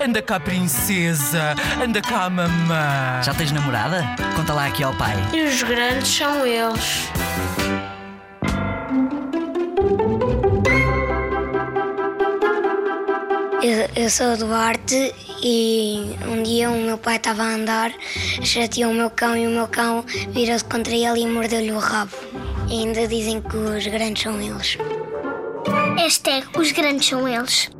Anda cá, princesa. Anda cá, mamã. Já tens namorada? Conta lá aqui ao pai. E os grandes são eles. Eu, sou o Duarte e um dia o meu pai estava a andar, chateou o meu cão e o meu cão virou-se contra ele e mordeu-lhe o rabo. E ainda dizem que os grandes são eles. Este é, os grandes são eles.